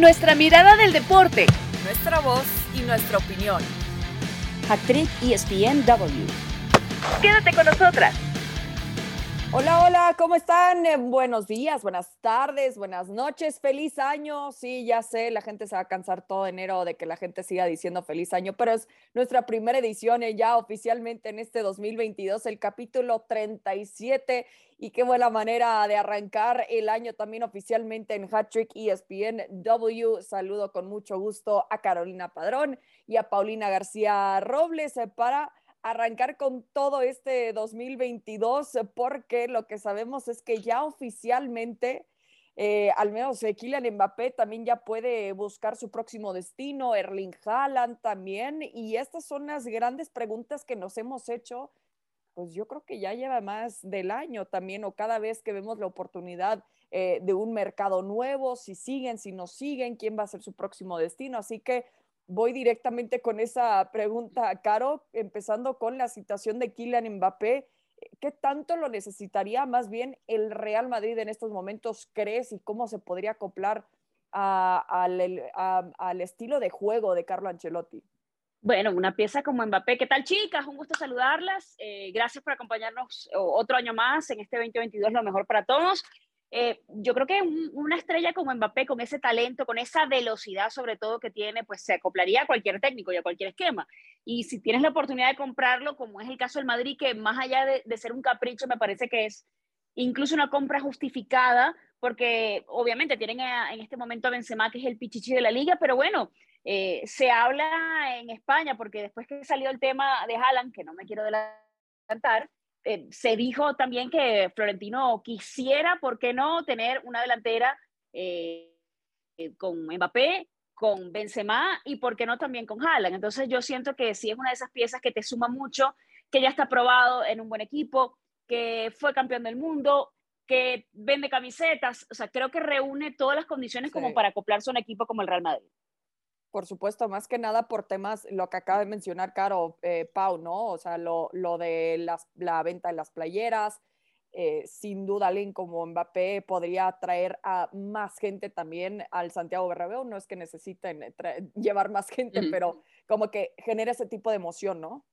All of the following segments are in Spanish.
Nuestra mirada del deporte. Nuestra voz y nuestra opinión. Actriz ESPNW. Quédate con nosotras. Hola, hola, ¿cómo están? Eh, buenos días, buenas tardes, buenas noches, feliz año. Sí, ya sé, la gente se va a cansar todo enero de que la gente siga diciendo feliz año, pero es nuestra primera edición eh, ya oficialmente en este 2022, el capítulo 37. Y qué buena manera de arrancar el año también oficialmente en Hattrick ESPN W. Saludo con mucho gusto a Carolina Padrón y a Paulina García Robles eh, para arrancar con todo este 2022 porque lo que sabemos es que ya oficialmente, eh, al menos eh, Kylian Mbappé también ya puede buscar su próximo destino, Erling Haaland también, y estas son las grandes preguntas que nos hemos hecho, pues yo creo que ya lleva más del año también, o cada vez que vemos la oportunidad eh, de un mercado nuevo, si siguen, si no siguen, quién va a ser su próximo destino, así que voy directamente con esa pregunta, Caro, empezando con la situación de Kylian Mbappé. ¿Qué tanto lo necesitaría más bien el Real Madrid en estos momentos, crees, y cómo se podría acoplar al, estilo de juego de Carlo Ancelotti? Bueno, una pieza como Mbappé. ¿Qué tal, chicas? Un gusto saludarlas. Eh, gracias por acompañarnos otro año más en este 2022, lo mejor para todos. Eh, yo creo que una estrella como Mbappé, con ese talento, con esa velocidad sobre todo que tiene, pues se acoplaría a cualquier técnico y a cualquier esquema. Y si tienes la oportunidad de comprarlo, como es el caso del Madrid, que más allá de, ser un capricho, me parece que es incluso una compra justificada, porque obviamente tienen en este momento a Benzema, que es el pichichi de la liga, pero bueno, eh, se habla en España, porque después que salió el tema de Haaland, que no me quiero adelantar, eh, se dijo también que Florentino quisiera, ¿por qué no?, tener una delantera eh, con Mbappé, con Benzema y, ¿por qué no?, también con Haaland. Entonces yo siento que sí es una de esas piezas que te suma mucho, que ya está probado en un buen equipo, que fue campeón del mundo, que vende camisetas, o sea, creo que reúne todas las condiciones como para acoplarse a un equipo como el Real Madrid. Por supuesto, más que nada por temas, lo que acaba de mencionar Caro eh, Pau, ¿no? O sea, lo, de las, la venta de las playeras, eh, sin duda alguien como Mbappé podría atraer a más gente también al Santiago Bernabéu, no es que necesiten llevar más gente, pero como que genera ese tipo de emoción, ¿no?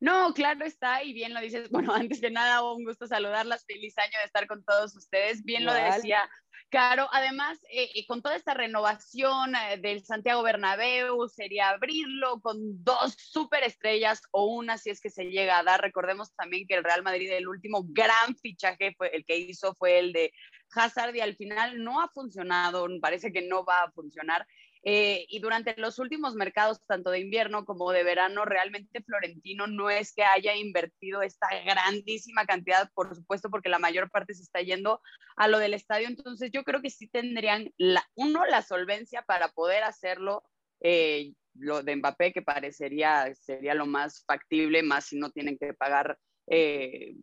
No, claro está, y bien lo dices. Bueno, antes de nada, un gusto saludarlas. Feliz año de estar con todos ustedes. Bien lo decía Caro. Además, eh, eh, con toda esta renovación eh, del Santiago Bernabéu, sería abrirlo con dos superestrellas o una si es que se llega a dar. Recordemos también que el Real Madrid, el último gran fichaje fue el que hizo fue el de Hazard y al final no ha funcionado, parece que no va a funcionar. Eh, y durante los últimos mercados, tanto de invierno como de verano, realmente Florentino no es que haya invertido esta grandísima cantidad, por supuesto, porque la mayor parte se está yendo a lo del estadio. Entonces yo creo que sí tendrían, la, uno, la solvencia para poder hacerlo. Eh, lo de Mbappé, que parecería sería lo más factible, más si no tienen que pagar eh,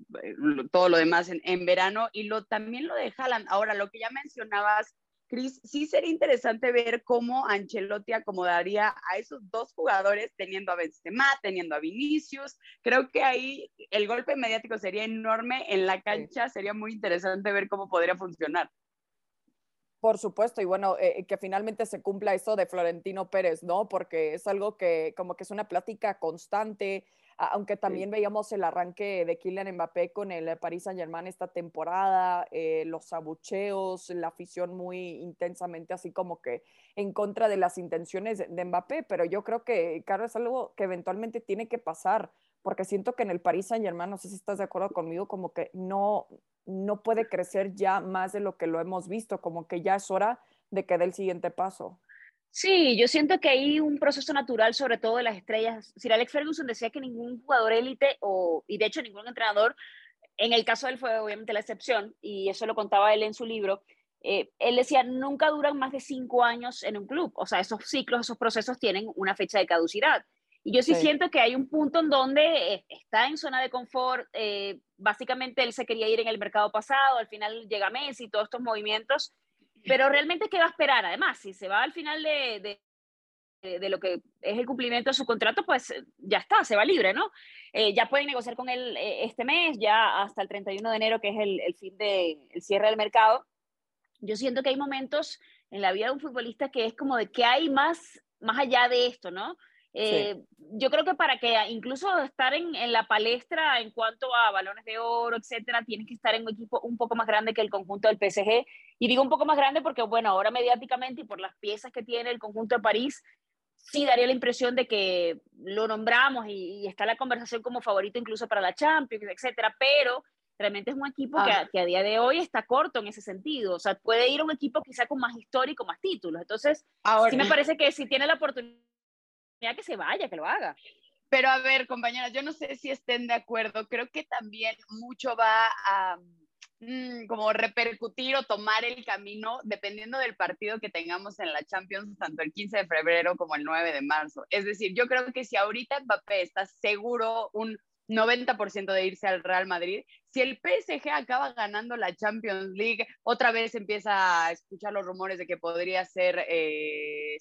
todo lo demás en, verano. Y lo, también lo de Haaland. Ahora, lo que ya mencionabas Cris, sí sería interesante ver cómo Ancelotti acomodaría a esos dos jugadores teniendo a Benzema, teniendo a Vinicius. Creo que ahí el golpe mediático sería enorme en la cancha, sería muy interesante ver cómo podría funcionar. Por supuesto, y bueno, eh, que finalmente se cumpla eso de Florentino Pérez, ¿no? Porque es algo que como que es una plática constante, aunque también veíamos el arranque de Kylian Mbappé con el Paris Saint-Germain esta temporada, eh, los abucheos, la afición muy intensamente así como que en contra de las intenciones de Mbappé, pero yo creo que, claro, es algo que eventualmente tiene que pasar, porque siento que en el Paris Saint-Germain, no sé si estás de acuerdo conmigo, como que no, no puede crecer ya más de lo que lo hemos visto, como que ya es hora de que dé el siguiente paso. Sí, yo siento que hay un proceso natural, sobre todo de las estrellas. Sir Alex Ferguson decía que ningún jugador élite, o, y de hecho ningún entrenador, en el caso de él fue obviamente la excepción, y eso lo contaba él en su libro, eh, él decía, nunca duran más de cinco años en un club. O sea, esos ciclos, esos procesos tienen una fecha de caducidad. Y yo sí, siento que hay un punto en donde eh, está en zona de confort. Eh, básicamente él se quería ir en el mercado pasado, al final llega Messi, y todos estos movimientos pero realmente, ¿qué va a esperar? Además, si se va al final de, de, lo que es el cumplimiento de su contrato, pues eh, ya está, se va libre, ¿no? Eh, ya pueden negociar con él eh, este mes, ya hasta el 31 de enero, que es el, el fin de, el cierre del mercado. yo siento que hay momentos en la vida de un futbolista que es como de que hay más, más allá de esto, ¿no? Eh, yo creo que para que incluso estar en, en, la palestra en cuanto a balones de oro, etcétera, tienes que estar en un equipo un poco más grande que el conjunto del PSG. Y digo un poco más grande porque, bueno, ahora mediáticamente y por las piezas que tiene el conjunto de París, sí daría la impresión de que lo nombramos y, y está la conversación como favorito incluso para la Champions, etcétera. Pero realmente es un equipo que, a, ah. que, a, día de hoy está corto en ese sentido. O sea, puede ir a un equipo quizá con más histórico, más títulos. Entonces, Ahora, sí me parece que si tiene la oportunidad que se vaya, que lo haga. Pero a ver, compañeras, yo no sé si estén de acuerdo. Creo que también mucho va a mmm, como repercutir o tomar el camino dependiendo del partido que tengamos en la Champions, tanto el 15 de febrero como el 9 de marzo. Es decir, yo creo que si ahorita Mbappé está seguro un 90% de irse al Real Madrid. Si el PSG acaba ganando la Champions League, otra vez empieza a escuchar los rumores de que podría ser eh,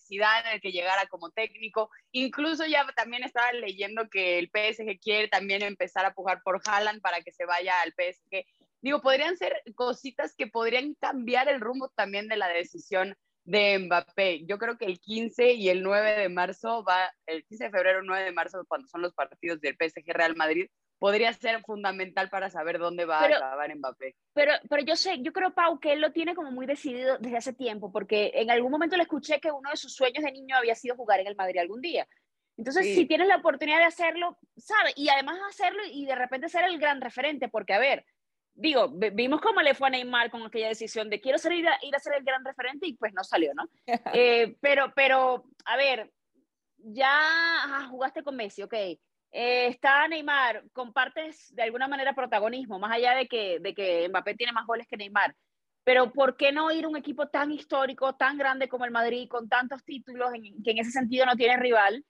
el que llegara como técnico. Incluso ya también estaba leyendo que el PSG quiere también empezar a pujar por Haaland para que se vaya al PSG. Digo, podrían ser cositas que podrían cambiar el rumbo también de la decisión de Mbappé. Yo creo que el 15 y el 9 de marzo va, el 15 de febrero, 9 de marzo, cuando son los partidos del PSG Real Madrid, podría ser fundamental para saber dónde va pero, a acabar Mbappé. Pero, pero yo sé, yo creo, Pau, que él lo tiene como muy decidido desde hace tiempo, porque en algún momento le escuché que uno de sus sueños de niño había sido jugar en el Madrid algún día. Entonces, sí. si tienes la oportunidad de hacerlo, ¿sabes? Y además hacerlo y de repente ser el gran referente, porque a ver, digo, vimos cómo le fue a Neymar con aquella decisión de quiero ser, ir, a, ir a ser el gran referente y pues no salió, ¿no? eh, pero, pero, a ver, ya jugaste con Messi, ok. Eh, está Neymar, compartes de alguna manera protagonismo, más allá de que, de que Mbappé tiene más goles que Neymar. Pero ¿por qué no ir a un equipo tan histórico, tan grande como el Madrid, con tantos títulos, en, que en ese sentido no tiene rival?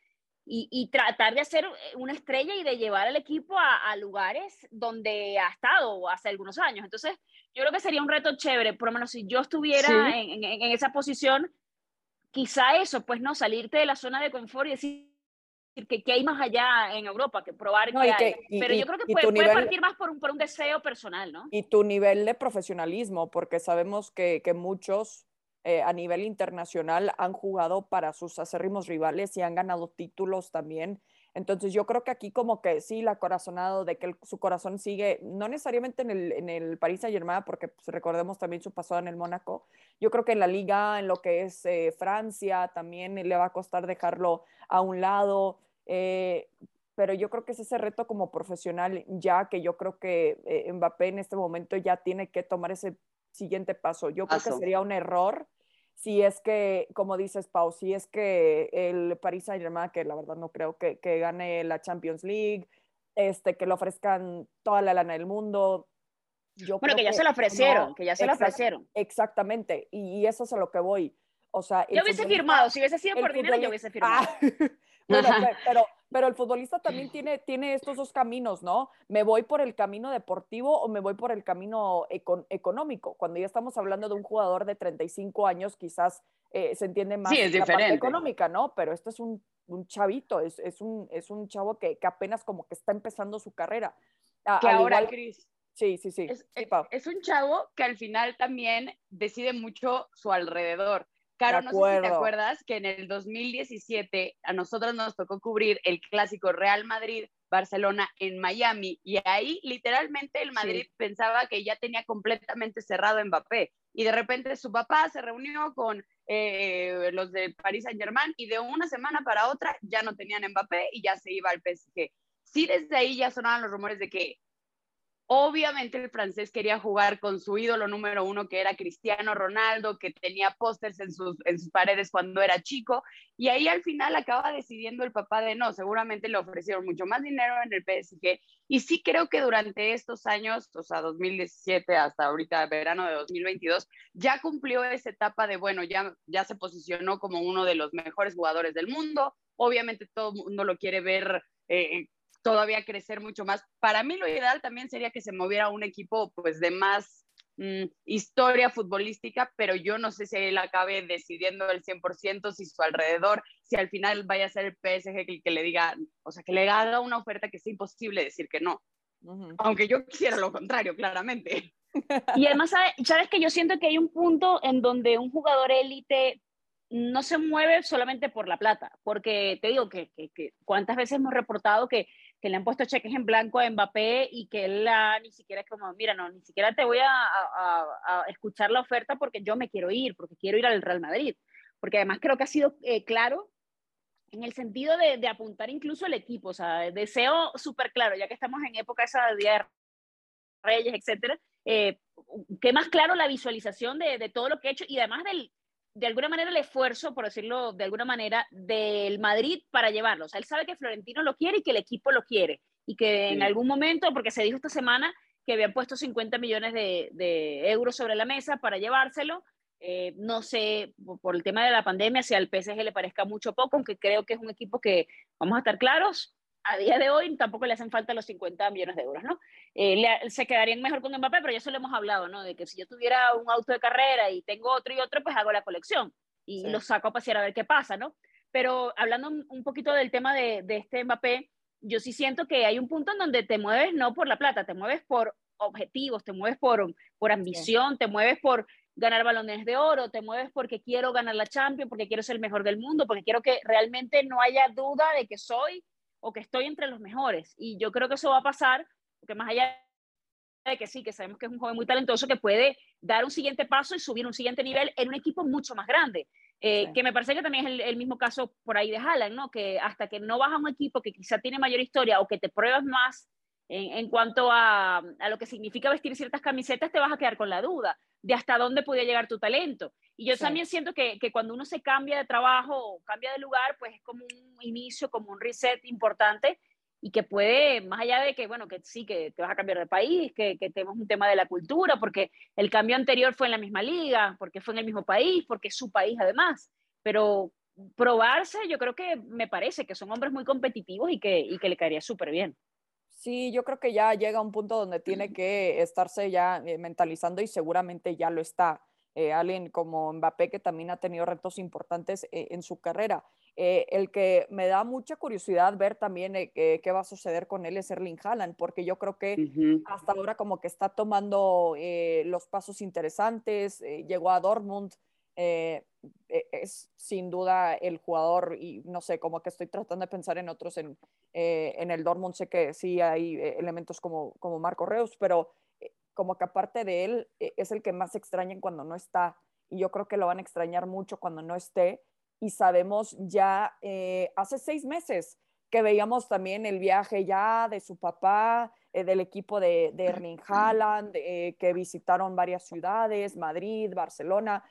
Y, y, tratar de hacer eh, una estrella y de llevar al equipo a, a, lugares donde ha estado hace algunos años. Entonces, yo creo que sería un reto chévere, por lo menos si yo estuviera sí. en, en, en, esa posición, quizá eso, pues no, salirte de la zona de confort y decir que, que hay más allá en Europa, que probar no, que, hay. Que, y, Pero yo creo que puede, nivel, puede, partir más por un, por un deseo personal, ¿no? Y tu nivel de profesionalismo, porque sabemos que, que muchos eh, a nivel internacional han jugado para sus acérrimos rivales y han ganado títulos también. Entonces yo creo que aquí como que sí, la corazonado de que su corazón sigue, no necesariamente en el, en el París Saint Germain, porque pues, recordemos también su pasado en el Mónaco, yo creo que en la liga, en lo que es eh, Francia, también le va a costar dejarlo a un lado, eh, pero yo creo que es ese reto como profesional ya que yo creo que eh, Mbappé en este momento ya tiene que tomar ese siguiente paso. Yo creo paso. que sería un error si es que, como dices, Pau, si es que el Paris Saint-Germain, que la verdad no creo que, que, gane la Champions League, este, que le ofrezcan toda la lana del mundo. Yo bueno, que ya que, se lo ofrecieron, no, que ya se lo ofrecieron. Exactamente, y, y, eso es a lo que voy. O sea, yo hubiese firmado, si hubiese sido por dinero, yo hubiese firmado. Ah, bueno, pero, pero el futbolista también tiene, tiene estos dos caminos, ¿no? ¿Me voy por el camino deportivo o me voy por el camino econ económico? Cuando ya estamos hablando de un jugador de 35 años, quizás eh, se entiende más sí, es la diferente. parte económica, ¿no? Pero este es un, un chavito, es, es, un, es un chavo que, que, apenas como que está empezando su carrera. A, que ahora, igual... Cris, Sí, sí, sí. Es, sí es, es, un chavo que al final también decide mucho su alrededor. Caro, no sé si te acuerdas que en el 2017 a nosotros nos tocó cubrir el clásico Real Madrid-Barcelona en Miami y ahí literalmente el Madrid sí. pensaba que ya tenía completamente cerrado Mbappé y de repente su papá se reunió con eh, los de Paris Saint Germain y de una semana para otra ya no tenían Mbappé y ya se iba al PSG. Sí, desde ahí ya sonaban los rumores de que Obviamente el francés quería jugar con su ídolo número uno, que era Cristiano Ronaldo, que tenía pósters en sus, en sus paredes cuando era chico, y ahí al final acaba decidiendo el papá de no, seguramente le ofrecieron mucho más dinero en el PSG, y sí creo que durante estos años, o sea, 2017 hasta ahorita verano de 2022, ya cumplió esa etapa de, bueno, ya, ya se posicionó como uno de los mejores jugadores del mundo, obviamente todo el mundo lo quiere ver eh, todavía crecer mucho más. Para mí lo ideal también sería que se moviera un equipo pues de más mmm, historia futbolística, pero yo no sé si él acabe decidiendo el 100%, si su alrededor, si al final vaya a ser el PSG el que le diga, o sea, que le haga una oferta que sea imposible decir que no. Uh -huh. Aunque yo quisiera lo contrario, claramente. Y además, ¿sabes que Yo siento que hay un punto en donde un jugador élite no se mueve solamente por la plata, porque te digo que, que, cuántas veces hemos reportado que, que, le han puesto cheques en blanco a Mbappé y que él ni siquiera es como, mira, no, ni siquiera te voy a, a, escuchar la oferta porque yo me quiero ir, porque quiero ir al Real Madrid, porque además creo que ha sido eh, claro en el sentido de, de, apuntar incluso el equipo, o sea, deseo súper claro, ya que estamos en época esa de Día de Reyes, etcétera, eh, que más claro la visualización de, de todo lo que he hecho y además del de alguna manera el esfuerzo, por decirlo de alguna manera, del Madrid para llevarlo. O sea, él sabe que Florentino lo quiere y que el equipo lo quiere. Y que en algún momento, porque se dijo esta semana que habían puesto 50 millones de, euros sobre la mesa para llevárselo. Eh, no sé, por el tema de la pandemia, si al PSG le parezca mucho poco, aunque creo que es un equipo que, vamos a estar claros, a día de hoy tampoco le hacen falta los 50 millones de euros, ¿no? Eh, se quedarían mejor con Mbappé, pero ya eso lo hemos hablado, ¿no? De que si yo tuviera un auto de carrera y tengo otro y otro, pues hago la colección y lo saco a pasear a ver qué pasa, ¿no? Pero hablando un poquito del tema de, de este Mbappé, yo sí siento que hay un punto en donde te mueves no por la plata, te mueves por objetivos, te mueves por, por ambición, te mueves por ganar balones de oro, te mueves porque quiero ganar la Champions, porque quiero ser el mejor del mundo, porque quiero que realmente no haya duda de que soy o que estoy entre los mejores. Y yo creo que eso va a pasar, porque más allá de que sí, que sabemos que es un joven muy talentoso, que puede dar un siguiente paso y subir un siguiente nivel en un equipo mucho más grande. Eh, que me parece que también es el, mismo caso por ahí de Haaland, ¿no? Que hasta que no vas a un equipo que quizá tiene mayor historia o que te pruebas más en, cuanto a, a, lo que significa vestir ciertas camisetas, te vas a quedar con la duda de hasta dónde podía llegar tu talento. Y yo también siento que, que, cuando uno se cambia de trabajo o cambia de lugar, pues es como un inicio, como un reset importante y que puede, más allá de que, bueno, que sí, que te vas a cambiar de país, que, que tenemos un tema de la cultura, porque el cambio anterior fue en la misma liga, porque fue en el mismo país, porque es su país además, pero probarse, yo creo que me parece que son hombres muy competitivos y que, y que le caería súper bien. Sí, yo creo que ya llega un punto donde tiene que estarse ya eh, mentalizando y seguramente ya lo está eh, alguien como Mbappé, que también ha tenido retos importantes eh, en su carrera. Eh, el que me da mucha curiosidad ver también qué va a suceder con él es Erling Haaland, porque yo creo que hasta ahora como que está tomando los pasos interesantes, llegó a Dortmund, e, es sin duda el jugador y no sé, como que estoy tratando de pensar en otros en, en el Dortmund, sé que sí hay elementos como, como Marco Reus, pero como que aparte de él es el que más extrañan cuando no está y yo creo que lo van a extrañar mucho cuando no esté y sabemos ya eh, hace seis meses que veíamos también el viaje ya de su papá, eh, del equipo de, de Erling Haaland, eh, que visitaron varias ciudades, Madrid, Barcelona,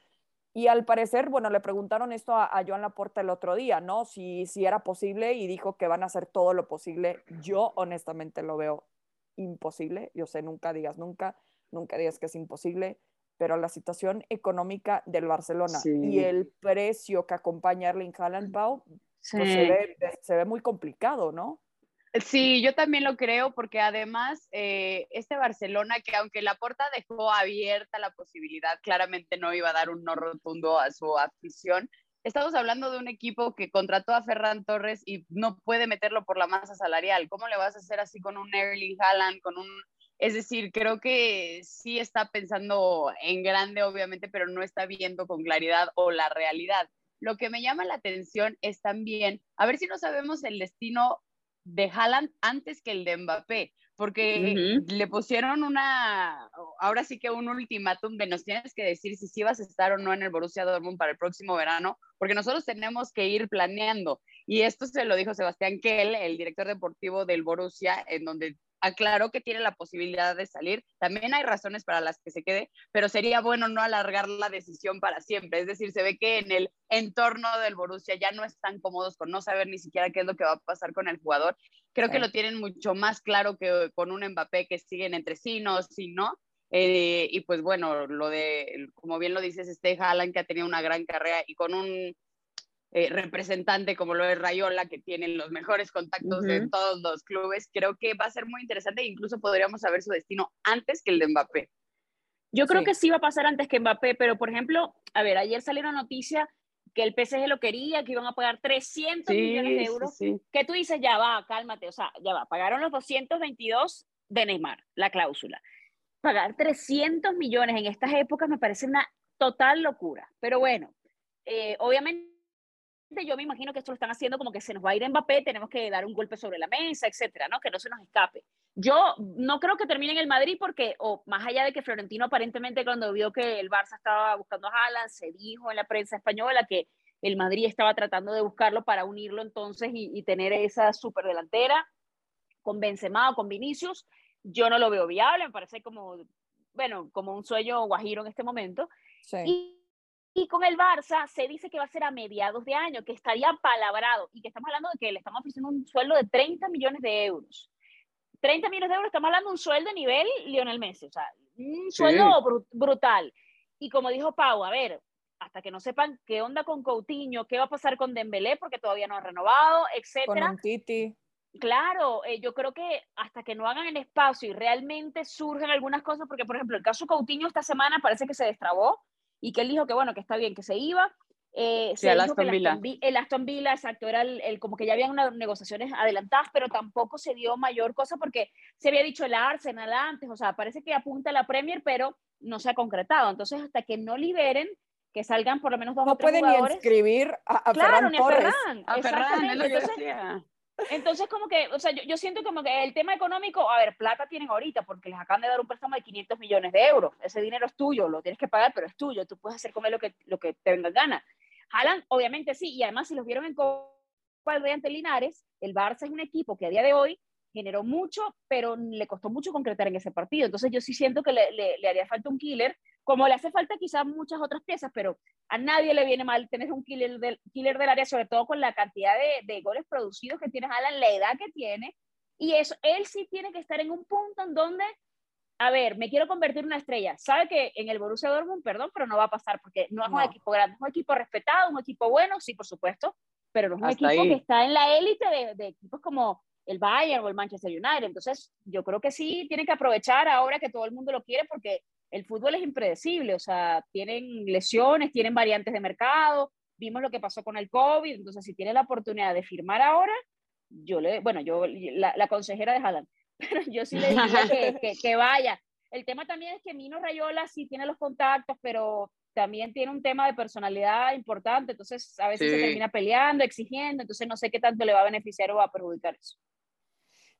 y al parecer, bueno, le preguntaron esto a, a, Joan Laporta el otro día, ¿no? Si, si era posible y dijo que van a hacer todo lo posible. Yo honestamente lo veo imposible, yo sé, nunca digas nunca, nunca digas que es imposible, pero la situación económica del Barcelona y el precio que acompaña Erling Haaland, Pau, pues se, ve, se, ve, muy complicado, ¿no? Sí, yo también lo creo, porque además eh, este Barcelona, que aunque la puerta dejó abierta la posibilidad, claramente no iba a dar un no rotundo a su afición, estamos hablando de un equipo que contrató a Ferran Torres y no puede meterlo por la masa salarial. ¿Cómo le vas a hacer así con un Erling Haaland, con un... Es decir, creo que sí está pensando en grande, obviamente, pero no está viendo con claridad o la realidad. Lo que me llama la atención es también, a ver si no sabemos el destino de Haaland antes que el de Mbappé, porque le pusieron una, ahora sí que un ultimátum de nos tienes que decir si sí vas a estar o no en el Borussia Dortmund para el próximo verano, porque nosotros tenemos que ir planeando. Y esto se lo dijo Sebastián Kell, el director deportivo del Borussia, en donde aclaró que tiene la posibilidad de salir. También hay razones para las que se quede, pero sería bueno no alargar la decisión para siempre. Es decir, se ve que en el entorno del Borussia ya no están cómodos con no saber ni siquiera qué es lo que va a pasar con el jugador. Creo que lo tienen mucho más claro que con un Mbappé que siguen entre sí, no, sí, no. Eh, y pues bueno, lo de, como bien lo dices, este Haaland que ha tenido una gran carrera y con un eh, representante como lo es Rayola, que tiene los mejores contactos en todos los clubes, creo que va a ser muy interesante e incluso podríamos saber su destino antes que el de Mbappé. Yo creo que sí va a pasar antes que Mbappé, pero por ejemplo, a ver, ayer salió una noticia que el PSG lo quería, que iban a pagar 300 millones de euros, que tú dices, ya va, cálmate, o sea, ya va, pagaron los 222 de Neymar, la cláusula. pagar 300 millones en estas épocas me parece una total locura. Pero bueno, eh, obviamente yo me imagino que esto lo están haciendo como que se nos va a ir Mbappé, tenemos que dar un golpe sobre la mesa, etcétera, ¿no? Que no se nos escape. Yo no creo que termine en el Madrid porque, o más allá de que Florentino aparentemente cuando vio que el Barça estaba buscando a Haaland, se dijo en la prensa española que el Madrid estaba tratando de buscarlo para unirlo entonces y, tener esa super delantera con Benzema o con Vinicius. Yo no lo veo viable, me parece como, bueno, como un sueño guajiro en este momento. Sí. Y con el Barça se dice que va a ser a mediados de año, que estaría palabrado y que estamos hablando de que le estamos ofreciendo un sueldo de 30 millones de euros. 30 millones de euros, estamos hablando de un sueldo de nivel Lionel Messi, o sea, un sueldo brutal. Y como dijo Pau, a ver, hasta que no sepan qué onda con Coutinho, qué va a pasar con Dembélé, porque todavía no ha renovado, etcétera. Con Titi. Claro, eh, yo creo que hasta que no hagan el espacio y realmente surgen algunas cosas, porque por ejemplo el caso Coutinho esta semana parece que se destrabó, y que él dijo que bueno, que está bien, que se iba. Eh, se el Aston Villa. el Aston Villa, exacto, era el, como que ya habían unas negociaciones adelantadas, pero tampoco se dio mayor cosa porque se había dicho el Arsenal antes, o sea, parece que apunta a la Premier, pero no se ha concretado. Entonces, hasta que no liberen, que salgan por lo menos dos no o tres pueden ni inscribir a, a claro, Ferran ni a Ferran. A Ferran, es lo que decía. Entonces, como que, o sea, yo, yo, siento como que el tema económico, a ver, plata tienen ahorita porque les acaban de dar un préstamo de 500 millones de euros. Ese dinero es tuyo, lo tienes que pagar, pero es tuyo. Tú puedes hacer con él lo que, lo que te venga gana. Jalan, obviamente sí, y además si los vieron en Copa del Rey ante Linares, el Barça es un equipo que a día de hoy generó mucho, pero le costó mucho concretar en ese partido. Entonces yo sí siento que le, le, le haría falta un killer como le hace falta quizás muchas otras piezas, pero a nadie le viene mal tener un killer del, killer del área, sobre todo con la cantidad de, de goles producidos que tiene Alan, la edad que tiene, y eso, él sí tiene que estar en un punto en donde, a ver, me quiero convertir en una estrella. Sabe que en el Borussia Dortmund, perdón, pero no va a pasar porque no es un equipo grande, es un equipo respetado, un equipo bueno, sí, por supuesto, pero no es un equipo que está en la élite de, de equipos como el Bayern o el Manchester United. Entonces, yo creo que sí tiene que aprovechar ahora que todo el mundo lo quiere porque el fútbol es impredecible, o sea, tienen lesiones, tienen variantes de mercado, vimos lo que pasó con el COVID, entonces si tiene la oportunidad de firmar ahora, yo le, bueno, yo, la, consejera de Haaland, pero yo sí le diría que, que, vaya. El tema también es que Mino Rayola sí tiene los contactos, pero también tiene un tema de personalidad importante, entonces a veces se termina peleando, exigiendo, entonces no sé qué tanto le va a beneficiar o va a perjudicar eso.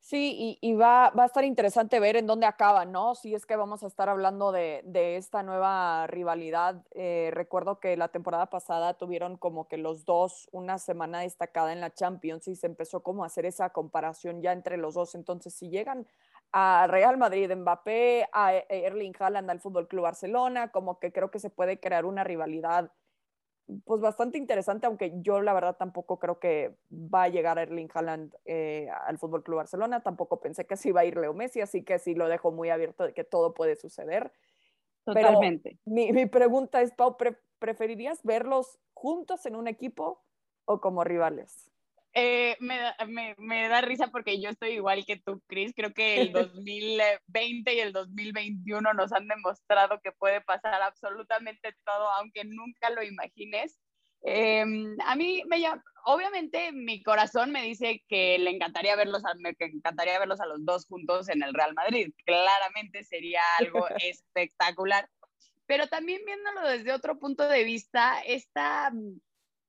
Sí, y, va, va, a estar interesante ver en dónde acaba, ¿no? Si es que vamos a estar hablando de, de esta nueva rivalidad. Eh, recuerdo que la temporada pasada tuvieron como que los dos una semana destacada en la Champions y se empezó como a hacer esa comparación ya entre los dos. Entonces, si llegan a Real Madrid, Mbappé, a Erling Haaland al Fútbol Club Barcelona, como que creo que se puede crear una rivalidad pues bastante interesante, aunque yo la verdad tampoco creo que va a llegar Erling Haaland eh, al Fútbol Club Barcelona, tampoco pensé que sí iba a ir Leo Messi, así que sí lo dejo muy abierto de que todo puede suceder. Totalmente. mi, mi, pregunta es, Pau, ¿preferirías verlos juntos en un equipo o como rivales? Eh, me, da, me, me, da risa porque yo estoy igual que tú, Chris. Creo que el 2020 y el 2021 nos han demostrado que puede pasar absolutamente todo, aunque nunca lo imagines. Eh, a mí me llama, obviamente mi corazón me dice que le encantaría verlos, a, me encantaría verlos a los dos juntos en el Real Madrid. Claramente sería algo espectacular. Pero también viéndolo desde otro punto de vista, esta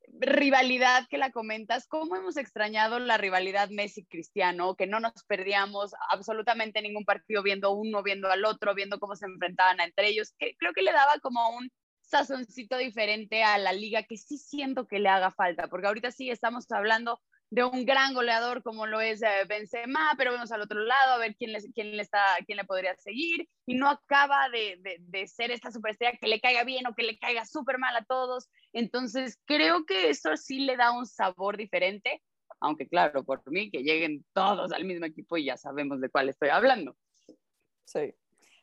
rivalidad que la comentas, ¿cómo hemos extrañado la rivalidad Messi-Cristiano? Que no nos perdíamos absolutamente ningún partido viendo uno, viendo al otro, viendo cómo se enfrentaban entre ellos. Creo que le daba como un sazoncito diferente a la liga que sí siento que le haga falta, porque ahorita sí estamos hablando de un gran goleador como lo es eh, Benzema, pero vemos al otro lado a ver quién le, quién le, está, quién le podría seguir y no acaba de, de, de ser esta superestrella que le caiga bien o que le caiga súper mal a todos. Entonces creo que eso sí le da un sabor diferente, aunque claro, por mí que lleguen todos al mismo equipo y ya sabemos de cuál estoy hablando. Sí,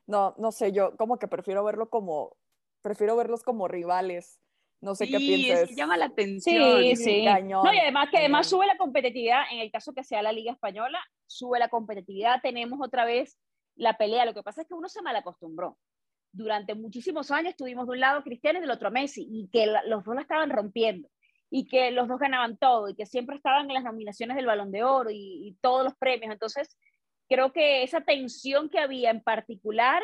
no, no sé, yo como que prefiero verlo como, prefiero verlos como rivales no sé qué piensas. Sí, llama la atención. Sí, sí. no, y además que además sube la competitividad, en el caso que sea la Liga Española, sube la competitividad, tenemos otra vez la pelea. Lo que pasa es que uno se mal acostumbró. Durante muchísimos años estuvimos de un lado Cristiano y del otro Messi, y que los dos la estaban rompiendo, y que los dos ganaban todo, y que siempre estaban en las nominaciones del Balón de Oro y, y todos los premios. Entonces, creo que esa tensión que había en particular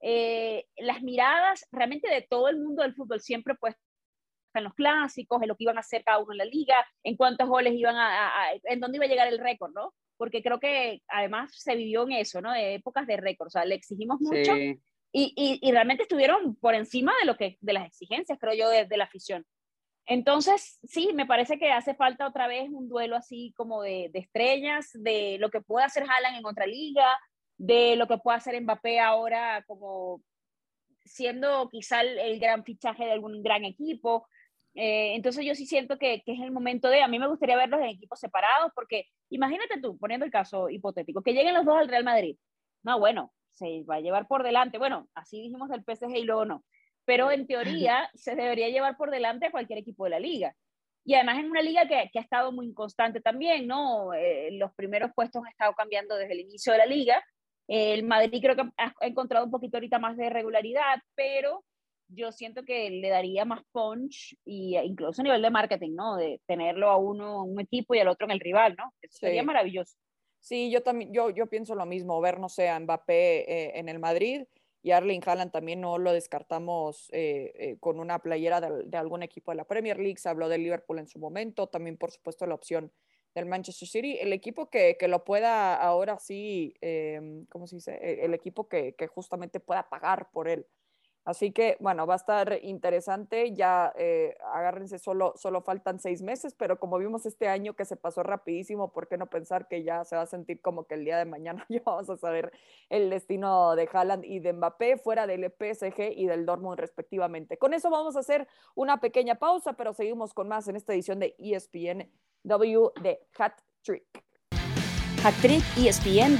eh, las miradas realmente de todo el mundo del fútbol siempre pues en los clásicos, en lo que iban a hacer cada uno en la liga, en cuántos goles iban a, en dónde iba a llegar el récord, ¿no? Porque creo que además se vivió en eso, ¿no? De épocas de récord, o sea, le exigimos mucho y, y, y, realmente estuvieron por encima de lo que de las exigencias, creo yo, de, de, la afición. Entonces, sí, me parece que hace falta otra vez un duelo así como de, de estrellas, de lo que puede hacer Haaland en otra liga, de lo que puede hacer Mbappé ahora como siendo quizá el, gran fichaje de algún gran equipo. Eh, entonces yo sí siento que, que, es el momento de, a mí me gustaría verlos en equipos separados, porque imagínate tú, poniendo el caso hipotético, que lleguen los dos al Real Madrid. No, bueno, se va a llevar por delante, bueno, así dijimos del PSG y luego no, pero en teoría se debería llevar por delante a cualquier equipo de la liga. Y además en una liga que, que ha estado muy inconstante también, ¿no? Eh, los primeros puestos han estado cambiando desde el inicio de la liga el Madrid creo que ha encontrado un poquito ahorita más de regularidad, pero yo siento que le daría más punch y incluso a nivel de marketing, ¿no? De tenerlo a uno en un equipo y al otro en el rival, ¿no? sería maravilloso. Sí, yo también, yo, yo pienso lo mismo, ver, no sé, a Mbappé eh, en el Madrid y Arling Haaland también no lo descartamos eh, eh, con una playera de, de, algún equipo de la Premier League, se habló del Liverpool en su momento, también por supuesto la opción del Manchester City, el equipo que, que lo pueda ahora sí, eh, ¿cómo se dice? E, el, equipo que, que, justamente pueda pagar por él. Así que, bueno, va a estar interesante. Ya eh, agárrense, solo, solo faltan seis meses, pero como vimos este año que se pasó rapidísimo, ¿por qué no pensar que ya se va a sentir como que el día de mañana ya vamos a saber el destino de Haaland y de Mbappé fuera del PSG y del Dortmund respectivamente? Con eso vamos a hacer una pequeña pausa, pero seguimos con más en esta edición de ESPN W de Hat Trick. Hat Trick ESPN.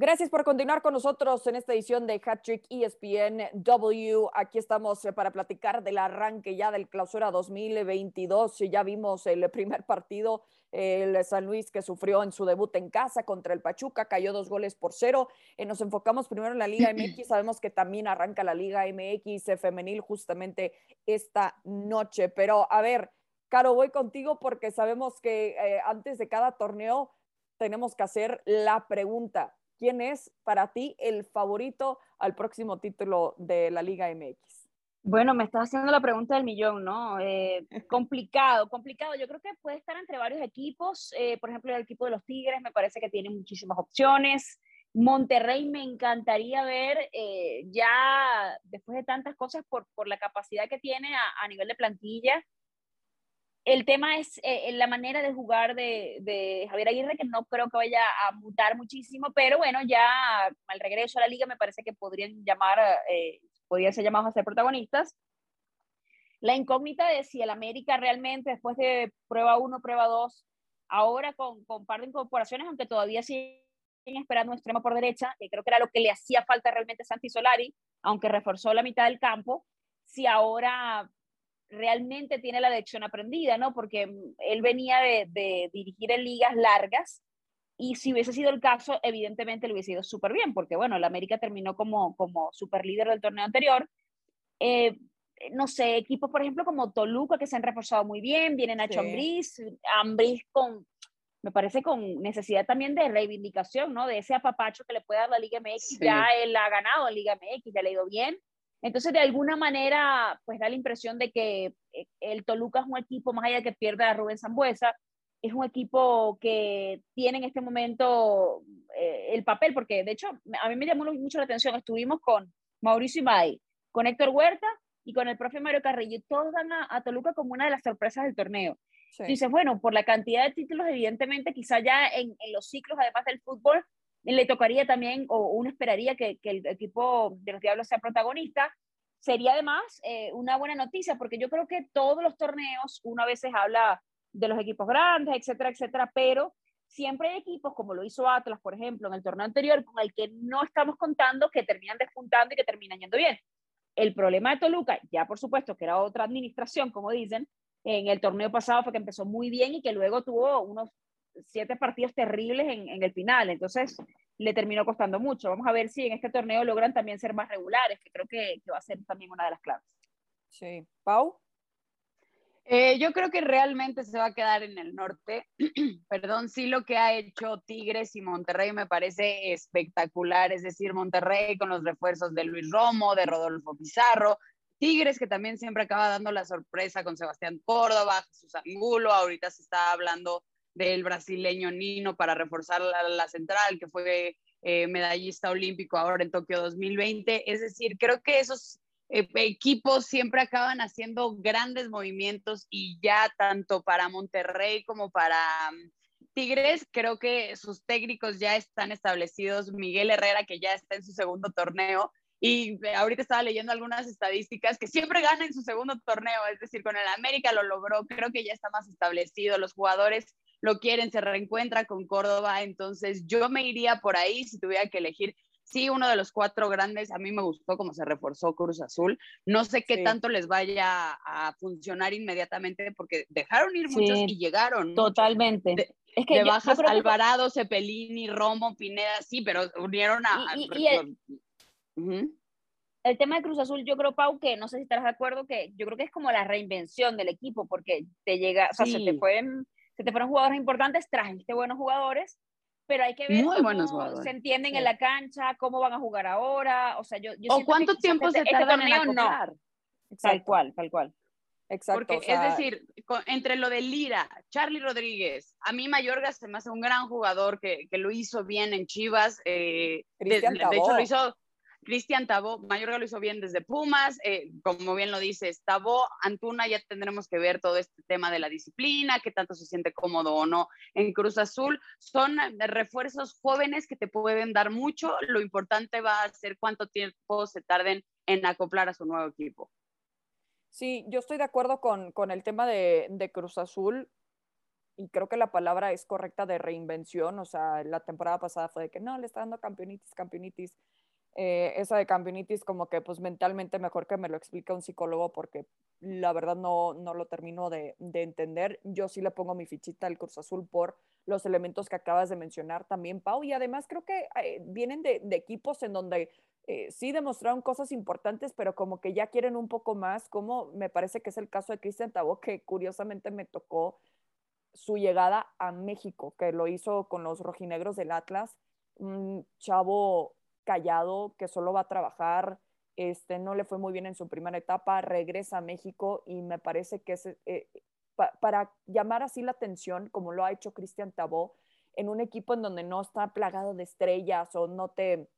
Gracias por continuar con nosotros en esta edición de Hat Trick ESPN W. Aquí estamos eh, para platicar del arranque ya del clausura 2022. Ya vimos el primer partido, el San Luis que sufrió en su debut en casa contra el Pachuca, cayó dos goles por cero. Eh, nos enfocamos primero en la Liga MX. Sabemos que también arranca la Liga MX eh, femenil justamente esta noche. Pero a ver, Caro, voy contigo porque sabemos que eh, antes de cada torneo tenemos que hacer la pregunta. ¿Quién es para ti el favorito al próximo título de la Liga MX? Bueno, me estás haciendo la pregunta del millón, ¿no? Eh, complicado, complicado. Yo creo que puede estar entre varios equipos. Eh, por ejemplo, el equipo de los Tigres me parece que tiene muchísimas opciones. Monterrey me encantaría ver eh, ya después de tantas cosas por, por la capacidad que tiene a, a nivel de plantilla el tema es eh, la manera de jugar de, de, Javier Aguirre, que no creo que vaya a mutar muchísimo, pero bueno, ya al regreso a la liga me parece que podrían llamar, eh, podrían ser llamados a ser protagonistas. La incógnita de si el América realmente, después de prueba 1, prueba 2, ahora con, con par de incorporaciones, aunque todavía siguen esperando un extremo por derecha, que creo que era lo que le hacía falta realmente a Santi Solari, aunque reforzó la mitad del campo, si ahora realmente tiene la lección aprendida, ¿no? Porque mm, él venía de, dirigir en ligas largas y si hubiese sido el caso, evidentemente lo hubiese ido súper bien, porque bueno, el América terminó como, como super líder del torneo anterior. Eh, no sé, equipos, por ejemplo, como Toluca, que se han reforzado muy bien, vienen a sí. Ambriz, con, me parece con necesidad también de reivindicación, ¿no? De ese apapacho que le puede dar la Liga MX, ya él ha ganado en Liga MX, ya le ha ido bien, entonces, de alguna manera, pues da la impresión de que eh, el Toluca es un equipo, más allá de que pierda a Rubén Zambuesa, es un equipo que tiene en este momento eh, el papel, porque de hecho a mí me llamó mucho la atención, estuvimos con Mauricio Imay, con Héctor Huerta y con el profe Mario Carrillo, y todos dan a, Toluca como una de las sorpresas del torneo. Sí. Dices, bueno, por la cantidad de títulos, evidentemente, quizá ya en, en los ciclos, además del fútbol, le tocaría también, o uno esperaría que, el equipo de los Diablos sea protagonista. Sería además eh, una buena noticia, porque yo creo que todos los torneos, uno a veces habla de los equipos grandes, etcétera, etcétera, pero siempre hay equipos, como lo hizo Atlas, por ejemplo, en el torneo anterior, con el que no estamos contando, que terminan despuntando y que terminan yendo bien. El problema de Toluca, ya por supuesto que era otra administración, como dicen, en el torneo pasado fue que empezó muy bien y que luego tuvo unos siete partidos terribles en, en, el final, entonces le terminó costando mucho. Vamos a ver si en este torneo logran también ser más regulares, que creo que, que va a ser también una de las claves. Sí. Pau. Eh, yo creo que realmente se va a quedar en el norte. Perdón, sí lo que ha hecho Tigres y Monterrey me parece espectacular. Es decir, Monterrey con los refuerzos de Luis Romo, de Rodolfo Pizarro. Tigres que también siempre acaba dando la sorpresa con Sebastián Córdoba, Jesús Angulo. Ahorita se está hablando del brasileño Nino para reforzar la, central, que fue eh, medallista olímpico ahora en Tokio 2020. Es decir, creo que esos eh, equipos siempre acaban haciendo grandes movimientos y ya tanto para Monterrey como para mm, Tigres, creo que sus técnicos ya están establecidos. Miguel Herrera, que ya está en su segundo torneo, y ahorita estaba leyendo algunas estadísticas que siempre gana en su segundo torneo, es decir, con el América lo logró, creo que ya está más establecido, los jugadores lo quieren, se reencuentra con Córdoba, entonces yo me iría por ahí si tuviera que elegir sí, uno de los cuatro grandes, a mí me gustó cómo se reforzó Cruz Azul. No sé qué tanto les vaya a funcionar inmediatamente porque dejaron ir muchos y llegaron. Totalmente. es que de bajas Alvarado, Cepelini, Romo, Pineda, sí, pero unieron a... el, tema de Cruz Azul, yo creo, Pau, que no sé si estarás de acuerdo, que yo creo que es como la reinvención del equipo, porque te llega, o sea, se, te fueron, se te fueron jugadores importantes, trajiste buenos jugadores, pero hay que ver cómo se entienden en la cancha, cómo van a jugar ahora, o sea, yo, o cuánto tiempo se este tardan en acoplar. No. Tal cual, tal cual. Exacto. Porque es decir, entre lo de Lira, Charlie Rodríguez, a mí Mayorga se me hace un gran jugador que, que lo hizo bien en Chivas. Eh, de, de, hecho, lo hizo, Cristian Tabó, Mayorga lo hizo bien desde Pumas, eh, como bien lo dices, Tabó, Antuna, ya tendremos que ver todo este tema de la disciplina, qué tanto se siente cómodo o no en Cruz Azul. Son refuerzos jóvenes que te pueden dar mucho, lo importante va a ser cuánto tiempo se tarden en acoplar a su nuevo equipo. Sí, yo estoy de acuerdo con, con el tema de, de Cruz Azul y creo que la palabra es correcta de reinvención, o sea, la temporada pasada fue de que no, le está dando campeonitis, campeonitis, eh, esa de campeonitis como que pues mentalmente mejor que me lo explique un psicólogo porque la verdad no, no lo termino de, de, entender. Yo sí le pongo mi fichita al Cruz Azul por los elementos que acabas de mencionar también, Pau, y además creo que eh, vienen de, de, equipos en donde eh, sí demostraron cosas importantes, pero como que ya quieren un poco más, como me parece que es el caso de Cristian Tabó, que curiosamente me tocó su llegada a México, que lo hizo con los rojinegros del Atlas, un chavo callado, que solo va a trabajar, este, no le fue muy bien en su primera etapa, regresa a México y me parece que eh, para llamar así la atención, como lo ha hecho Cristian Tabó, en un equipo en donde no está plagado de estrellas o no te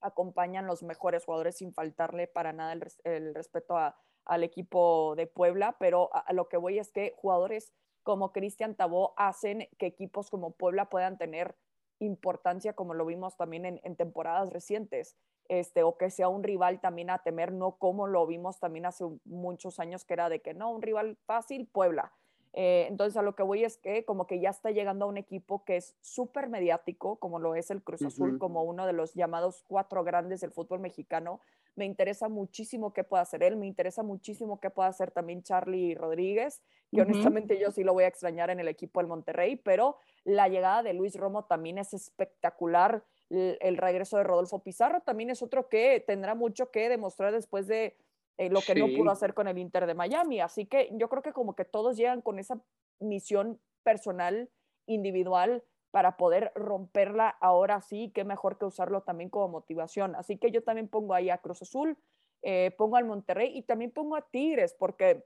acompañan los mejores jugadores sin faltarle para nada el, respeto al equipo de Puebla, pero a, lo que voy es que jugadores como Cristian Tabó hacen que equipos como Puebla puedan tener importancia como lo vimos también en, temporadas recientes, este, o que sea un rival también a temer, no como lo vimos también hace muchos años que era de que no, un rival fácil, Puebla. Eh, entonces a lo que voy es que como que ya está llegando a un equipo que es súper mediático, como lo es el Cruz Azul, como uno de los llamados cuatro grandes del fútbol mexicano. Me interesa muchísimo qué pueda hacer él, me interesa muchísimo qué pueda hacer también Charlie Rodríguez, que honestamente yo sí lo voy a extrañar en el equipo del Monterrey, pero la llegada de Luis Romo también es espectacular. El, regreso de Rodolfo Pizarro también es otro que tendrá mucho que demostrar después de eh, lo que no pudo hacer con el Inter de Miami. Así que yo creo que como que todos llegan con esa misión personal, individual, para poder romperla ahora sí, qué mejor que usarlo también como motivación. Así que yo también pongo ahí a Cruz Azul, eh, pongo al Monterrey y también pongo a Tigres, porque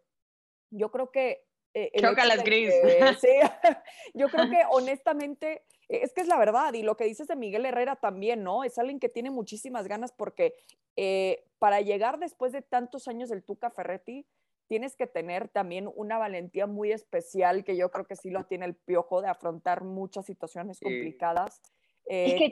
yo creo que eh, las gris. sí, yo creo que honestamente, e, es que es la verdad, y lo que dices de Miguel Herrera también, ¿no? Es alguien que tiene muchísimas ganas porque eh, para llegar después de tantos años del Tuca Ferretti, tienes que tener también una valentía muy especial que yo creo que sí lo tiene el piojo de afrontar muchas situaciones complicadas. Eh,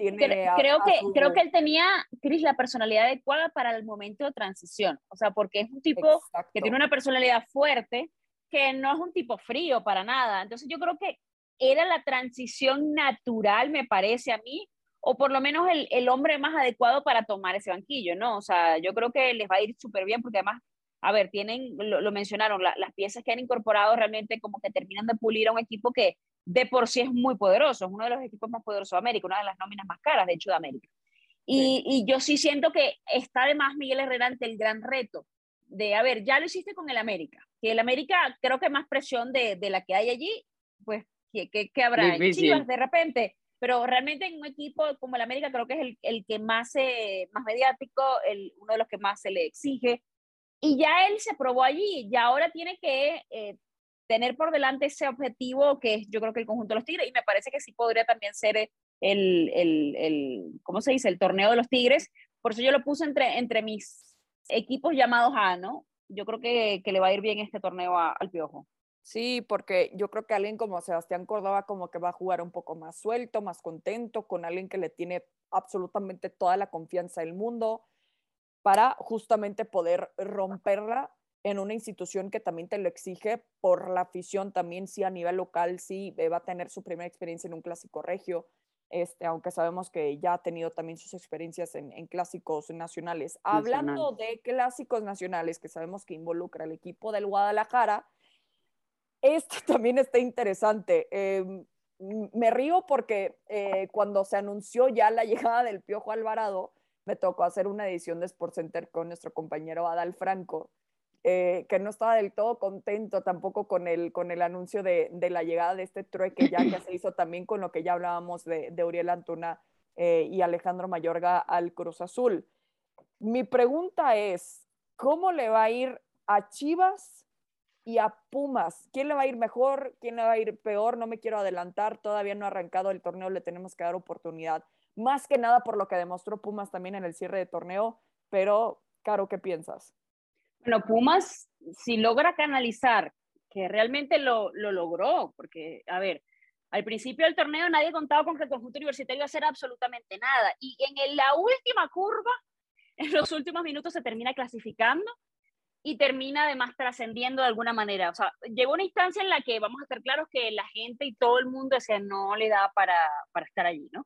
creo, que, creo que él tenía, Cris, la personalidad adecuada para el momento de transición. O sea, porque es un tipo que tiene una personalidad fuerte, que no es un tipo frío para nada. Entonces yo creo que era la transición natural, me parece a mí, o por lo menos el, el hombre más adecuado para tomar ese banquillo, ¿no? O sea, yo creo que les va a ir súper bien porque además, a ver, tienen, lo, mencionaron, las piezas que han incorporado realmente como que terminan de pulir a un equipo que de por sí es muy poderoso, es uno de los equipos más poderosos de América, una de las nóminas más caras, de hecho, de América. Y, y yo sí siento que está además Miguel Herrera ante el gran reto de, a ver, ya lo hiciste con el América, que el América creo que más presión de, de la que hay allí, pues, ¿qué, qué, habrá? Chivas de repente, pero realmente en un equipo como el América creo que es el, el que más, eh, más mediático, el, uno de los que más se le exige, y ya él se probó allí, y ahora tiene que eh, tener por delante ese objetivo que yo creo que el conjunto de los Tigres, y me parece que sí podría también ser el, el, el ¿cómo se dice?, el torneo de los Tigres, por eso yo lo puse entre, entre mis equipos llamados A, ¿no? Yo creo que, que le va a ir bien este torneo al Piojo. Sí, porque yo creo que alguien como Sebastián Córdoba como que va a jugar un poco más suelto, más contento, con alguien que le tiene absolutamente toda la confianza del mundo para justamente poder romperla en una institución que también te lo exige por la afición también, sí a nivel local, sí eh, va a tener su primera experiencia en un clásico regio, este, aunque sabemos que ya ha tenido también sus experiencias en, clásicos nacionales. Hablando de clásicos nacionales, que sabemos que involucra al equipo del Guadalajara, esto también está interesante. Em, me río porque eh, cuando se anunció ya la llegada del Piojo Alvarado, me tocó hacer una edición de Sports Center con nuestro compañero Adal Franco, eh, que no estaba del todo contento tampoco con el, con el anuncio de, de la llegada de este trueque ya que se hizo también con lo que ya hablábamos de, de Uriel Antuna eh, y Alejandro Mayorga al Cruz Azul. Mi pregunta es, ¿cómo le va a ir a Chivas y a Pumas. ¿Quién le va a ir mejor? ¿Quién le va a ir peor? No me quiero adelantar, todavía no ha arrancado el torneo, le tenemos que dar oportunidad. Más que nada por lo que demostró Pumas también en el cierre de torneo, pero, Caro, ¿qué piensas? Bueno, Pumas, si logra canalizar, que realmente lo, lo logró, porque, a ver, al principio del torneo nadie contaba con que el conjunto universitario iba a hacer absolutamente nada. Y en la última curva, en los últimos minutos, se termina clasificando y termina además trascendiendo de alguna manera. O sea, llegó una instancia en la que vamos a estar claros que la gente y todo el mundo decía no le da para, para estar allí, ¿no?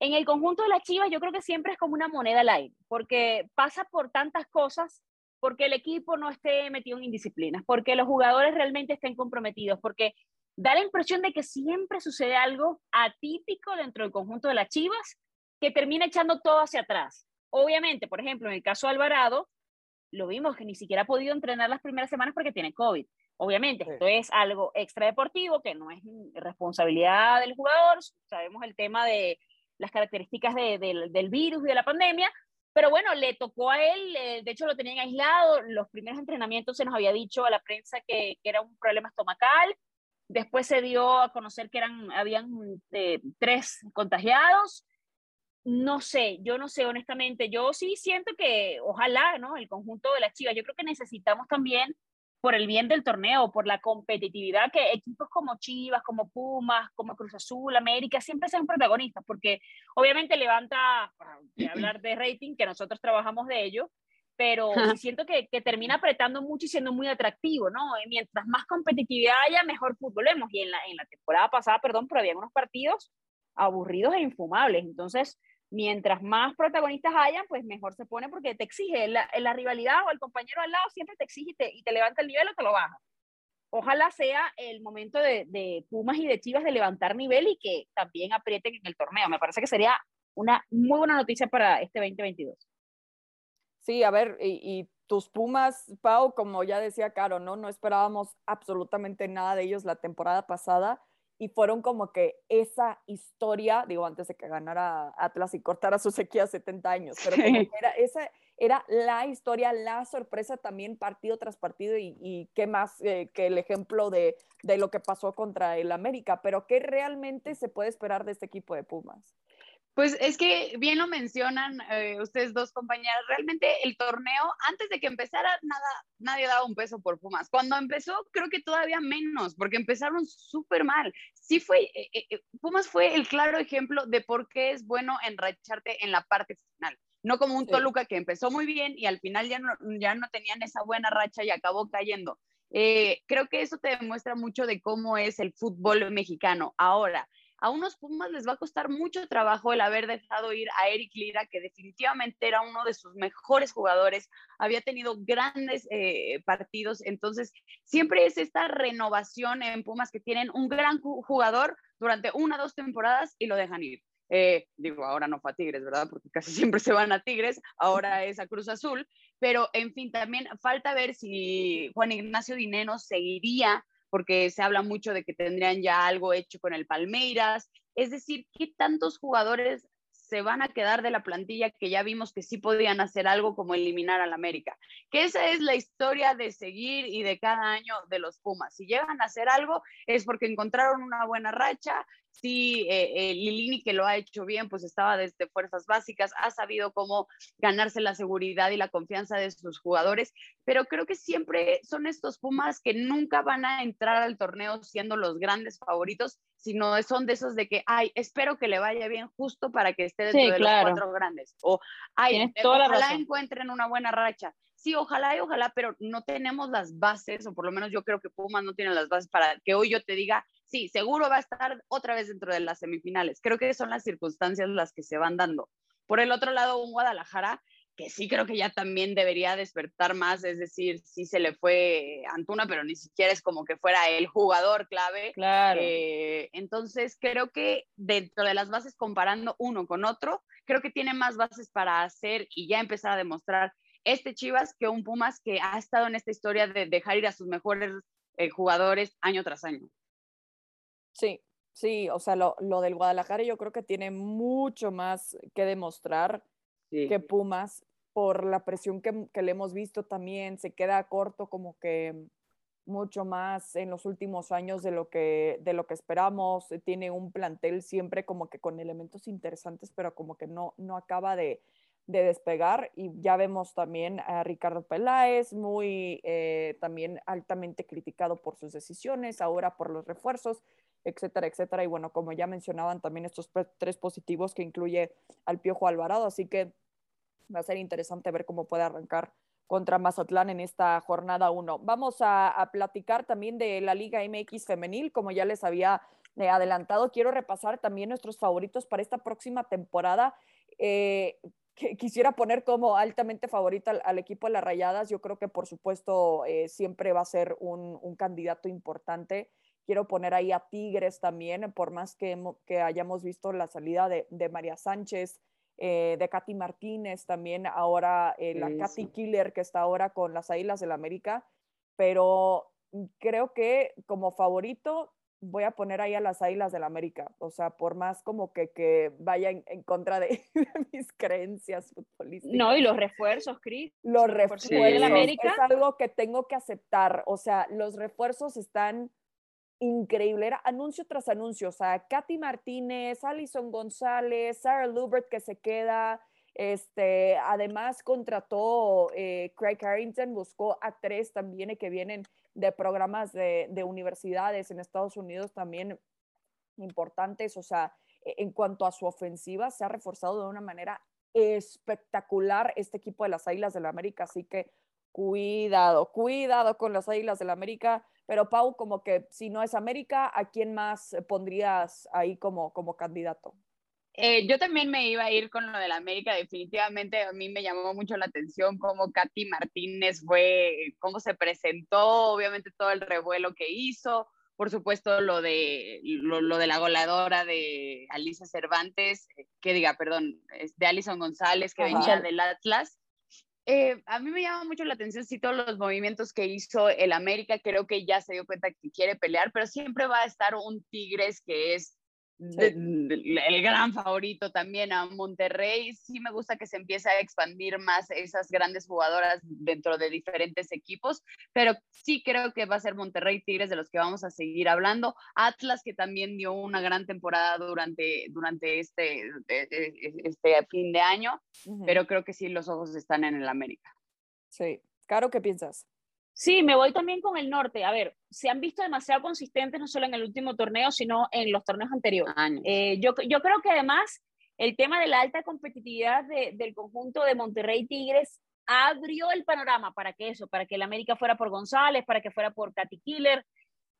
En el conjunto de las Chivas yo creo que siempre es como una moneda al aire, porque pasa por tantas cosas, porque el equipo no esté metido en indisciplinas, porque los jugadores realmente estén comprometidos, porque da la impresión de que siempre sucede algo atípico dentro del conjunto de las Chivas que termina echando todo hacia atrás. Obviamente, por ejemplo, en el caso de Alvarado, lo vimos que ni siquiera ha podido entrenar las primeras semanas porque tiene COVID. Obviamente, esto es algo extradeportivo que no es responsabilidad del jugador. Sabemos el tema de las características del virus y de la pandemia, pero bueno, le tocó a él, eh, de hecho lo tenían aislado. Los primeros entrenamientos se nos había dicho a la prensa que, que era un problema estomacal. Después se dio a conocer que eran, habían eh, tres contagiados no sé, yo no sé honestamente, yo sí siento que ojalá, ¿no? El conjunto de las chivas, yo creo que necesitamos también por el bien del torneo, por la competitividad, que equipos como Chivas, como Pumas, como Cruz Azul, América, siempre sean protagonistas, porque obviamente levanta, para hablar de rating, que nosotros trabajamos de ello, pero siento que, que, termina apretando mucho y siendo muy atractivo, ¿no? Y mientras más competitividad haya, mejor fútbol vemos. Y en la, en la temporada pasada, perdón, pero había unos partidos aburridos e infumables. Entonces, mientras más protagonistas hayan, pues mejor se pone porque te exige. La, la rivalidad o el compañero al lado siempre te exige y te, y te, levanta el nivel o te lo baja. Ojalá sea el momento de, de, Pumas y de Chivas de levantar nivel y que también aprieten en el torneo. Me parece que sería una muy buena noticia para este 2022. Sí, a ver, y, y tus Pumas, Pau, como ya decía Caro, ¿no? No esperábamos absolutamente nada de ellos la temporada pasada y fueron como que esa historia, digo, antes de que ganara Atlas y cortara su sequía 70 años, pero como que era, esa era la historia, la sorpresa también partido tras partido y, y qué más eh, que el ejemplo de, de lo que pasó contra el América, pero ¿qué realmente se puede esperar de este equipo de Pumas? Pues es que bien lo mencionan eh, ustedes dos compañeras, realmente el torneo, antes de que empezara, nada, nadie daba un peso por Pumas. Cuando empezó, creo que todavía menos, porque empezaron súper mal. Sí fue, eh, eh, Pumas fue el claro ejemplo de por qué es bueno enracharte en la parte final. No como un Toluca que empezó muy bien y al final ya no, ya no tenían esa buena racha y acabó cayendo. creo que eso te demuestra mucho de cómo es el fútbol mexicano. Ahora, a unos Pumas les va a costar mucho trabajo el haber dejado ir a Eric Lira, que definitivamente era uno de sus mejores jugadores, había tenido grandes eh, partidos, entonces siempre es esta renovación en Pumas que tienen un gran jugador durante una o dos temporadas y lo dejan ir. Eh, digo, ahora no fue a Tigres, ¿verdad? Porque casi siempre se van a Tigres, ahora es a Cruz Azul, pero en fin, también falta ver si Juan Ignacio Dineno seguiría, porque se habla mucho de que tendrían ya algo hecho con el Palmeiras, es decir, ¿qué tantos jugadores se van a quedar de la plantilla que ya vimos que sí podían hacer algo como eliminar al América. Que esa es la historia de seguir y de cada año de los Pumas. Si llegan a hacer algo es porque encontraron una buena racha, sí, eh, eh, Lilini que lo ha hecho bien, pues estaba desde fuerzas básicas, ha sabido cómo ganarse la seguridad y la confianza de sus jugadores, pero creo que siempre son estos Pumas que nunca van a entrar al torneo siendo los grandes favoritos, sino son de esos de que, ay, espero que le vaya bien justo para que esté dentro de los cuatro grandes, o, ay, ojalá encuentren una buena racha sí, ojalá y ojalá, pero no tenemos las bases, o por lo menos yo creo que Pumas no tiene las bases para que hoy yo te diga, sí, seguro va a estar otra vez dentro de las semifinales. Creo que son las circunstancias las que se van dando. Por el otro lado, un Guadalajara que sí creo que ya también debería despertar más, es decir, sí se le fue Antuna, pero ni siquiera es como que fuera el jugador clave. Claro. Eh, entonces, creo que dentro de las bases, comparando uno con otro, creo que tiene más bases para hacer y ya empezar a demostrar este Chivas que un Pumas que ha estado en esta historia de dejar ir a sus mejores eh, jugadores año tras año. Sí, sí, o sea, lo, lo, del Guadalajara yo creo que tiene mucho más que demostrar que Pumas por la presión que, que, le hemos visto también, se queda corto como que mucho más en los últimos años de lo que, de lo que esperamos, tiene un plantel siempre como que con elementos interesantes, pero como que no, no acaba de, de despegar y ya vemos también a Ricardo Peláez muy eh, también altamente criticado por sus decisiones, ahora por los refuerzos, etcétera, etcétera. Y bueno, como ya mencionaban también estos tres positivos que incluye al Piojo Alvarado, así que va a ser interesante ver cómo puede arrancar contra Mazatlán en esta jornada 1. Vamos a, platicar también de la Liga MX femenil, como ya les había eh, adelantado, quiero repasar también nuestros favoritos para esta próxima temporada. Eh, quisiera poner como altamente favorita al, equipo de las Rayadas. Yo creo que por supuesto eh, siempre va a ser un, un, candidato importante. Quiero poner ahí a Tigres también, por más que, que hayamos visto la salida de, de María Sánchez, eh, de Katy Martínez también, ahora eh, la Katy Killer que está ahora con las Águilas del América, pero creo que como favorito voy a poner ahí a las Águilas del América, o sea, por más como que, que vaya en, contra de, mis creencias futbolísticas. No, y los refuerzos, Cris. Los refuerzos América es algo que tengo que aceptar, o sea, los refuerzos están increíbles, era anuncio tras anuncio, o sea, Katy Martínez, Alison González, Sarah Lubert que se queda, este, además contrató eh, Craig Harrington, buscó a tres también que vienen de programas de, de, universidades en Estados Unidos también importantes. O sea, e, en cuanto a su ofensiva, se ha reforzado de una manera espectacular este equipo de las Águilas del la América. Así que cuidado, cuidado con las Águilas del la América. Pero Pau, como que si no es América, ¿a quién más pondrías ahí como, como candidato? Eh, yo también me iba a ir con lo de la América, definitivamente a mí me llamó mucho la atención cómo Katy Martínez fue, cómo se presentó, obviamente todo el revuelo que hizo, por supuesto lo de, lo, de la goleadora de Alisa Cervantes, eh, que diga, perdón, de Alison González, que venía del Atlas. Eh, a mí me llama mucho la atención, sí, todos los movimientos que hizo el América, creo que ya se dio cuenta que quiere pelear, pero siempre va a estar un Tigres que es el gran favorito también a Monterrey. Sí me gusta que se empiece a expandir más esas grandes jugadoras dentro de diferentes equipos, pero sí creo que va a ser Monterrey Tigres de los que vamos a seguir hablando. Atlas que también dio una gran temporada durante, durante este, este fin de año, pero creo que sí los ojos están en el América. Sí. Caro, ¿qué piensas? Sí, me voy también con el norte. A ver, se han visto demasiado consistentes no solo en el último torneo, sino en los torneos anteriores. Eh, yo, yo creo que además el tema de la alta competitividad del conjunto de Monterrey Tigres abrió el panorama para que eso, para que el América fuera por González, para que fuera por Katy Killer.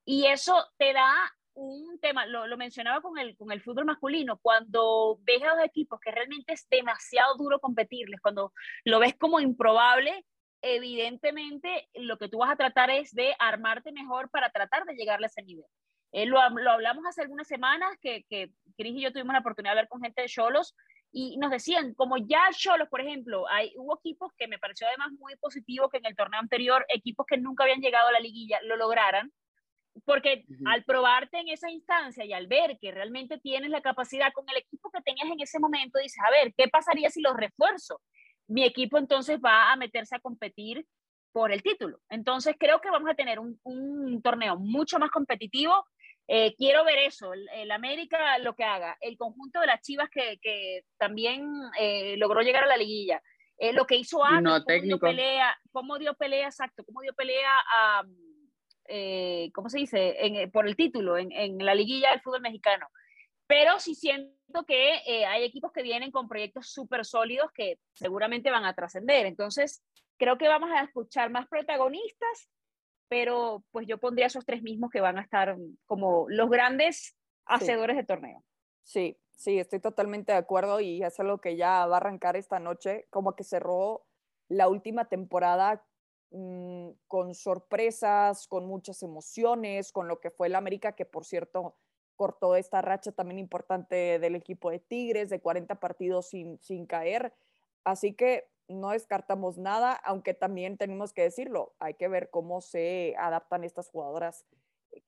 Y eso te da un tema, lo, lo, mencionaba con el, con el fútbol masculino, cuando ves a los equipos que realmente es demasiado duro competirles, cuando lo ves como improbable, evidentemente lo que tú vas a tratar es de armarte mejor para tratar de llegarle a ese nivel. Eh, lo, lo, hablamos hace algunas semanas que, que, Cris y yo tuvimos la oportunidad de hablar con gente de Cholos y nos decían, como ya Cholos, por ejemplo, hay, hubo equipos que me pareció además muy positivo que en el torneo anterior, equipos que nunca habían llegado a la liguilla, lo lograran, porque al probarte en esa instancia y al ver que realmente tienes la capacidad con el equipo que tenías en ese momento, dices, a ver, ¿qué pasaría si los refuerzo? Mi equipo entonces va a meterse a competir por el título. Entonces creo que vamos a tener un, un torneo mucho más competitivo. Eh, quiero ver eso, el, América lo que haga, el conjunto de las Chivas que, que también eh, logró llegar a la liguilla, eh, lo que hizo Atlas, no, cómo, dio pelea, cómo dio pelea, exacto, cómo dio pelea a, ¿cómo se dice?, por el título en, en, la liguilla del fútbol mexicano. Pero sí siento que hay equipos que vienen con proyectos súper sólidos que seguramente van a trascender. Entonces, creo que vamos a escuchar más protagonistas, pero pues yo pondría esos tres mismos que van a estar como los grandes hacedores de torneo. Sí, sí, estoy totalmente de acuerdo y es algo que ya va a arrancar esta noche, como que cerró la última temporada mm, con sorpresas, con muchas emociones, con lo que fue el América, que por cierto cortó esta racha también importante del equipo de Tigres, de 40 partidos sin, sin caer. Así que no descartamos nada, aunque también tenemos que decirlo, hay que ver cómo se adaptan estas jugadoras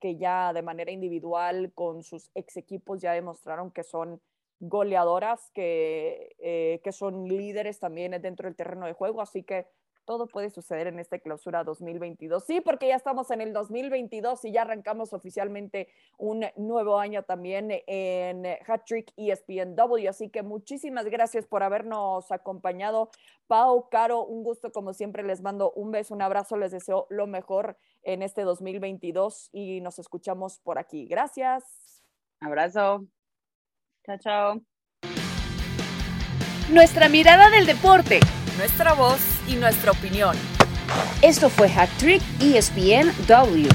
que ya de manera individual con sus ex equipos ya demostraron que son goleadoras, que, eh, que son líderes también dentro del terreno de juego, así que todo puede suceder en esta clausura 2022. Sí, porque ya estamos en el 2022 y ya arrancamos oficialmente un nuevo año también en Hat Trick ESPNW. Así que muchísimas gracias por habernos acompañado. Pau, Caro, un gusto como siempre. Les mando un beso, un abrazo. Les deseo lo mejor en este 2022 y nos escuchamos por aquí. Gracias. Abrazo. Chao, chao. Nuestra mirada del deporte nuestra voz y nuestra opinión. Esto fue Hack Trick ESPN W.